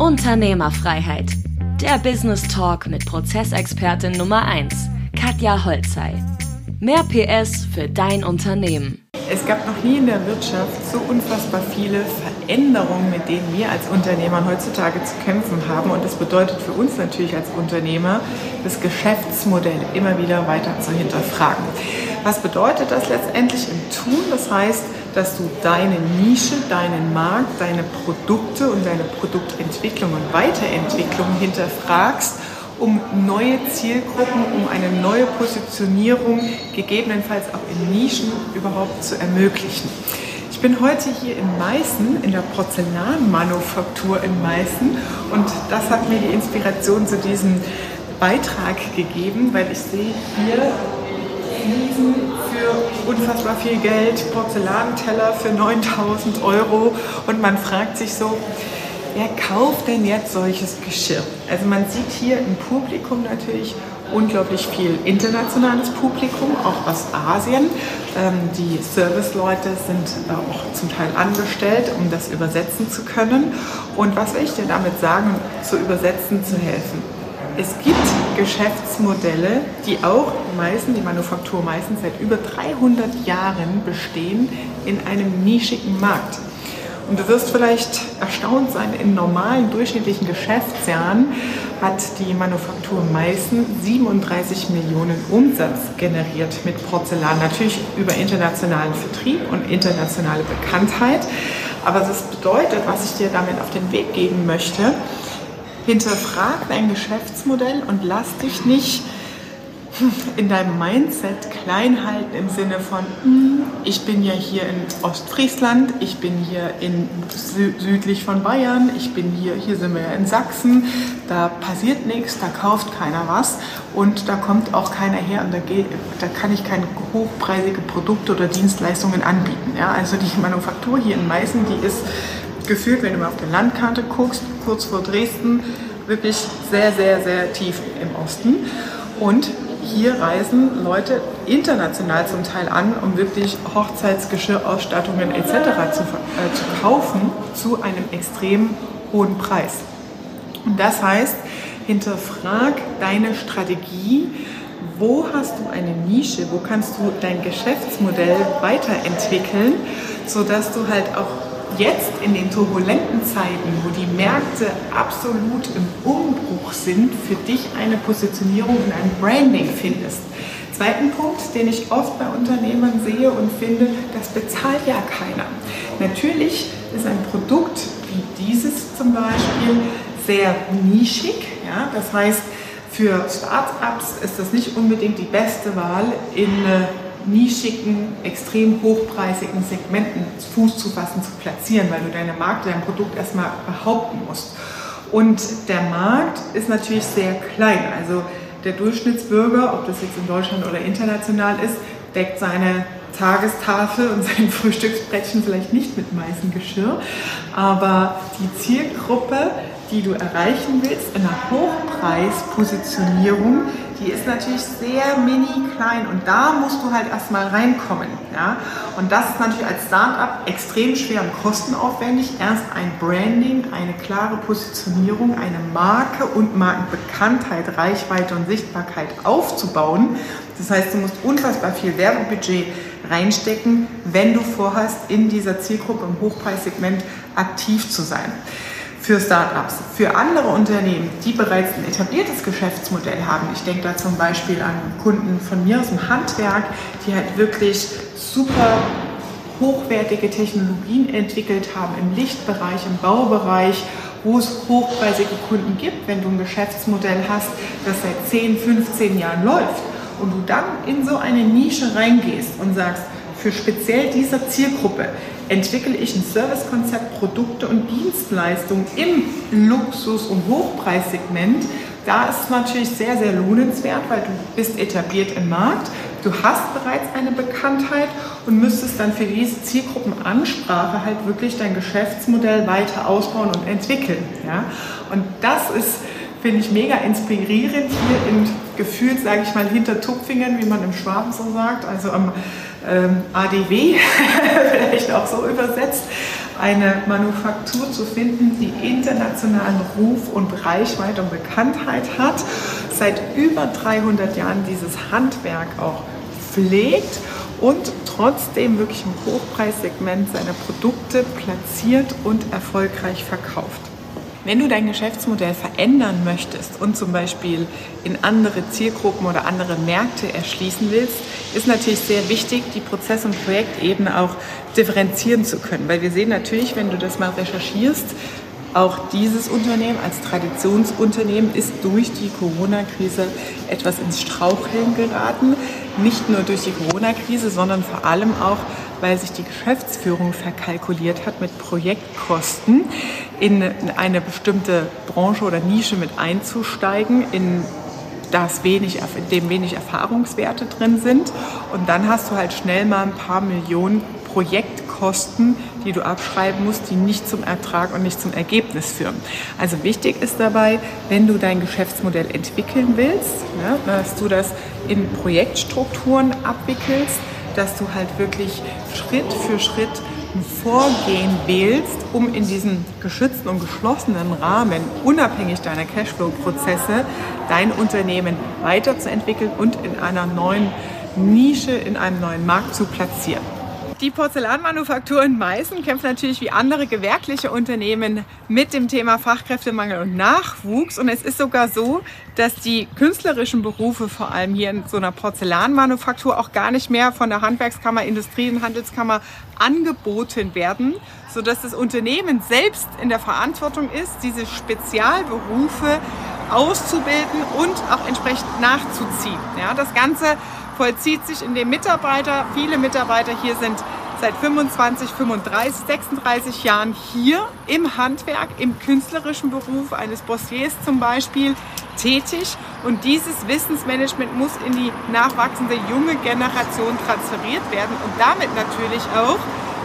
Unternehmerfreiheit. Der Business Talk mit Prozessexpertin Nummer 1, Katja Holzei. Mehr PS für dein Unternehmen. Es gab noch nie in der Wirtschaft so unfassbar viele Veränderungen, mit denen wir als Unternehmer heutzutage zu kämpfen haben. Und das bedeutet für uns natürlich als Unternehmer, das Geschäftsmodell immer wieder weiter zu hinterfragen. Was bedeutet das letztendlich im Tun? Das heißt, dass du deine Nische, deinen Markt, deine Produkte und deine Produktentwicklung und Weiterentwicklung hinterfragst um neue Zielgruppen, um eine neue Positionierung, gegebenenfalls auch in Nischen überhaupt zu ermöglichen. Ich bin heute hier in Meißen, in der Porzellanmanufaktur in Meißen und das hat mir die Inspiration zu diesem Beitrag gegeben, weil ich sehe hier Fliesen für unfassbar viel Geld, Porzellanteller für 9000 Euro und man fragt sich so, wer kauft denn jetzt solches Geschirr? Also man sieht hier im Publikum natürlich unglaublich viel internationales Publikum, auch aus Asien. Ähm, die Serviceleute sind auch zum Teil angestellt, um das übersetzen zu können. Und was will ich dir damit sagen, zu übersetzen zu helfen? Es gibt Geschäftsmodelle, die auch Meißen, die Manufaktur Meißen seit über 300 Jahren bestehen in einem nischigen Markt. Und du wirst vielleicht erstaunt sein, in normalen durchschnittlichen Geschäftsjahren hat die Manufaktur Meißen 37 Millionen Umsatz generiert mit Porzellan. Natürlich über internationalen Vertrieb und internationale Bekanntheit. Aber das bedeutet, was ich dir damit auf den Weg geben möchte, hinterfrag dein Geschäftsmodell und lass dich nicht in deinem Mindset klein halten im Sinne von, hm, ich bin ja hier in Ostfriesland, ich bin hier in sü südlich von Bayern, ich bin hier, hier sind wir ja in Sachsen, da passiert nichts, da kauft keiner was und da kommt auch keiner her und da, geht, da kann ich keine hochpreisige Produkte oder Dienstleistungen anbieten. Ja? Also die Manufaktur hier in Meißen, die ist gefühlt, wenn du mal auf der Landkarte guckst, kurz vor Dresden, wirklich sehr, sehr, sehr tief im Osten. Und hier reisen Leute international zum Teil an, um wirklich Hochzeitsgeschirrausstattungen etc. Zu, äh, zu kaufen zu einem extrem hohen Preis. Und das heißt, hinterfrag deine Strategie. Wo hast du eine Nische? Wo kannst du dein Geschäftsmodell weiterentwickeln, sodass du halt auch jetzt in den turbulenten Zeiten, wo die Märkte absolut im Umbruch sind, für dich eine Positionierung und ein Branding findest. Zweiten Punkt, den ich oft bei Unternehmern sehe und finde, das bezahlt ja keiner. Natürlich ist ein Produkt wie dieses zum Beispiel sehr nischig. Ja? Das heißt, für Startups ist das nicht unbedingt die beste Wahl in nischigen, extrem hochpreisigen Segmenten Fuß zu fassen, zu platzieren, weil du deine Marke, dein Produkt erstmal behaupten musst. Und der Markt ist natürlich sehr klein. Also der Durchschnittsbürger, ob das jetzt in Deutschland oder international ist, deckt seine Tagestafel und sein Frühstücksbrettchen vielleicht nicht mit Meißengeschirr. Aber die Zielgruppe, die du erreichen willst in einer Hochpreispositionierung, die ist natürlich sehr mini klein und da musst du halt erstmal reinkommen. Ja? Und das ist natürlich als Startup extrem schwer und kostenaufwendig. Erst ein Branding, eine klare Positionierung, eine Marke und Markenbekanntheit, Reichweite und Sichtbarkeit aufzubauen. Das heißt, du musst unfassbar viel Werbebudget reinstecken, wenn du vorhast, in dieser Zielgruppe im Hochpreissegment aktiv zu sein für Startups, für andere Unternehmen, die bereits ein etabliertes Geschäftsmodell haben. Ich denke da zum Beispiel an Kunden von mir aus dem Handwerk, die halt wirklich super hochwertige Technologien entwickelt haben im Lichtbereich, im Baubereich, wo es hochpreisige Kunden gibt, wenn du ein Geschäftsmodell hast, das seit 10, 15 Jahren läuft und du dann in so eine Nische reingehst und sagst, für speziell dieser Zielgruppe entwickle ich ein Servicekonzept, Produkte und Dienstleistungen im Luxus- und Hochpreissegment. Da ist es natürlich sehr, sehr lohnenswert, weil du bist etabliert im Markt, du hast bereits eine Bekanntheit und müsstest dann für diese Zielgruppenansprache halt wirklich dein Geschäftsmodell weiter ausbauen und entwickeln. Ja? Und das ist finde ich mega inspirierend hier in gefühlt, sage ich mal, hinter Tupfingen, wie man im Schwaben so sagt, also am ähm, ADW, vielleicht auch so übersetzt. eine Manufaktur zu finden, die internationalen Ruf und Reichweite und Bekanntheit hat, seit über 300 Jahren dieses Handwerk auch pflegt und trotzdem wirklich im Hochpreissegment seine Produkte platziert und erfolgreich verkauft. Wenn du dein Geschäftsmodell verändern möchtest und zum Beispiel in andere Zielgruppen oder andere Märkte erschließen willst, ist natürlich sehr wichtig, die Prozess- und Projektebene auch differenzieren zu können. Weil wir sehen natürlich, wenn du das mal recherchierst, auch dieses Unternehmen als Traditionsunternehmen ist durch die Corona-Krise etwas ins Straucheln geraten. Nicht nur durch die Corona-Krise, sondern vor allem auch, weil sich die Geschäftsführung verkalkuliert hat mit Projektkosten in eine bestimmte Branche oder Nische mit einzusteigen, in das wenig, in dem wenig Erfahrungswerte drin sind. Und dann hast du halt schnell mal ein paar Millionen Projektkosten, die du abschreiben musst, die nicht zum Ertrag und nicht zum Ergebnis führen. Also wichtig ist dabei, wenn du dein Geschäftsmodell entwickeln willst, ne, dass du das in Projektstrukturen abwickelst, dass du halt wirklich Schritt für Schritt ein Vorgehen wählst, um in diesem geschützten und geschlossenen Rahmen, unabhängig deiner Cashflow-Prozesse, dein Unternehmen weiterzuentwickeln und in einer neuen Nische, in einem neuen Markt zu platzieren. Die Porzellanmanufaktur in Meißen kämpft natürlich wie andere gewerbliche Unternehmen mit dem Thema Fachkräftemangel und Nachwuchs. Und es ist sogar so, dass die künstlerischen Berufe, vor allem hier in so einer Porzellanmanufaktur, auch gar nicht mehr von der Handwerkskammer, Industrie- und Handelskammer angeboten werden, sodass das Unternehmen selbst in der Verantwortung ist, diese Spezialberufe auszubilden und auch entsprechend nachzuziehen. Ja, das Ganze vollzieht sich, in dem Mitarbeiter, viele Mitarbeiter hier sind seit 25, 35, 36 Jahren hier im Handwerk, im künstlerischen Beruf eines Bossiers zum Beispiel tätig. Und dieses Wissensmanagement muss in die nachwachsende junge Generation transferiert werden und damit natürlich auch,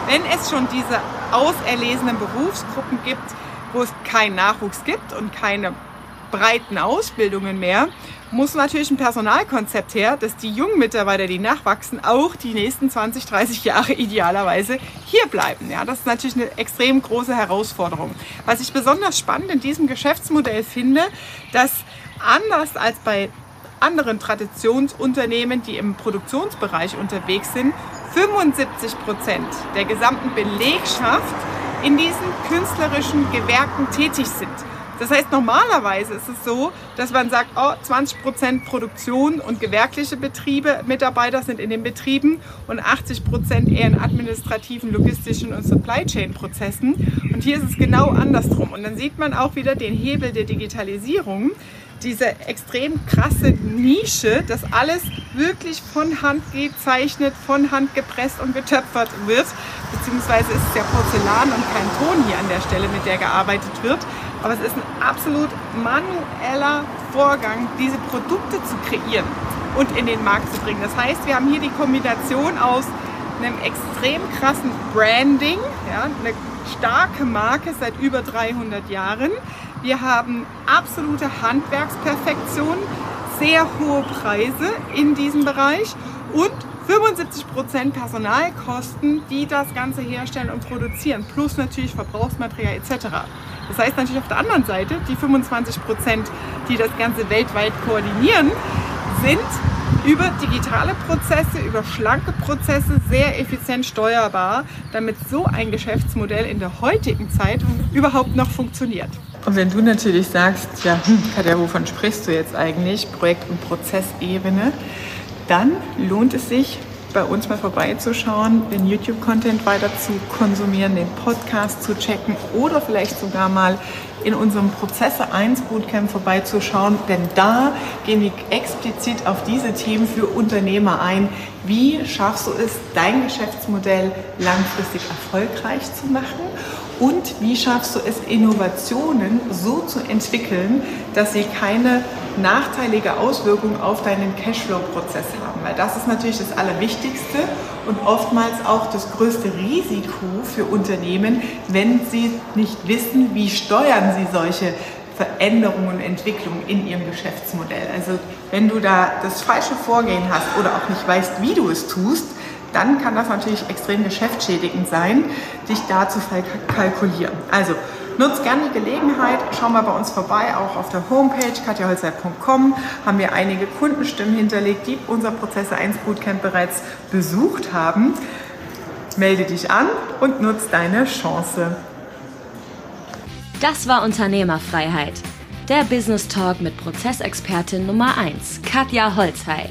wenn es schon diese auserlesenen Berufsgruppen gibt, wo es keinen Nachwuchs gibt und keine breiten Ausbildungen mehr, muss natürlich ein Personalkonzept her, dass die jungen Mitarbeiter, die nachwachsen, auch die nächsten 20, 30 Jahre idealerweise hier bleiben. Ja, das ist natürlich eine extrem große Herausforderung. Was ich besonders spannend in diesem Geschäftsmodell finde, dass anders als bei anderen Traditionsunternehmen, die im Produktionsbereich unterwegs sind, 75 Prozent der gesamten Belegschaft in diesen künstlerischen Gewerken tätig sind. Das heißt, normalerweise ist es so, dass man sagt, oh, 20 Prozent Produktion und gewerkliche Betriebe, Mitarbeiter sind in den Betrieben und 80 Prozent eher in administrativen, logistischen und Supply Chain Prozessen. Und hier ist es genau andersrum. Und dann sieht man auch wieder den Hebel der Digitalisierung diese extrem krasse Nische, dass alles wirklich von Hand gezeichnet, von Hand gepresst und getöpfert wird. Beziehungsweise ist es ja Porzellan und kein Ton hier an der Stelle, mit der gearbeitet wird. Aber es ist ein absolut manueller Vorgang, diese Produkte zu kreieren und in den Markt zu bringen. Das heißt, wir haben hier die Kombination aus einem extrem krassen Branding, ja, eine starke Marke seit über 300 Jahren. Wir haben absolute Handwerksperfektion, sehr hohe Preise in diesem Bereich und 75% Personalkosten, die das Ganze herstellen und produzieren, plus natürlich Verbrauchsmaterial etc. Das heißt natürlich auf der anderen Seite, die 25 Prozent, die das Ganze weltweit koordinieren, sind über digitale Prozesse, über schlanke Prozesse sehr effizient steuerbar, damit so ein Geschäftsmodell in der heutigen Zeit überhaupt noch funktioniert. Und wenn du natürlich sagst, ja, hm, Katja, wovon sprichst du jetzt eigentlich, Projekt- und Prozessebene, dann lohnt es sich, bei uns mal vorbeizuschauen, den YouTube-Content weiter zu konsumieren, den Podcast zu checken oder vielleicht sogar mal in unserem Prozesse 1 Bootcamp vorbeizuschauen, denn da gehen wir explizit auf diese Themen für Unternehmer ein. Wie schaffst du es, dein Geschäftsmodell langfristig erfolgreich zu machen? Und wie schaffst du es, Innovationen so zu entwickeln, dass sie keine nachteilige Auswirkung auf deinen Cashflow-Prozess haben? Weil das ist natürlich das Allerwichtigste und oftmals auch das größte Risiko für Unternehmen, wenn sie nicht wissen, wie steuern sie solche Veränderungen und Entwicklungen in ihrem Geschäftsmodell. Also wenn du da das falsche Vorgehen hast oder auch nicht weißt, wie du es tust, dann kann das natürlich extrem geschäftsschädigend sein, dich da zu kalkulieren. Also Nutzt gerne die Gelegenheit, schau mal bei uns vorbei, auch auf der Homepage katjaholzer.com haben wir einige Kundenstimmen hinterlegt, die unser Prozesse 1 Bootcamp bereits besucht haben. Melde dich an und nutz deine Chance. Das war Unternehmerfreiheit. Der Business Talk mit Prozessexpertin Nummer 1, Katja Holzhey.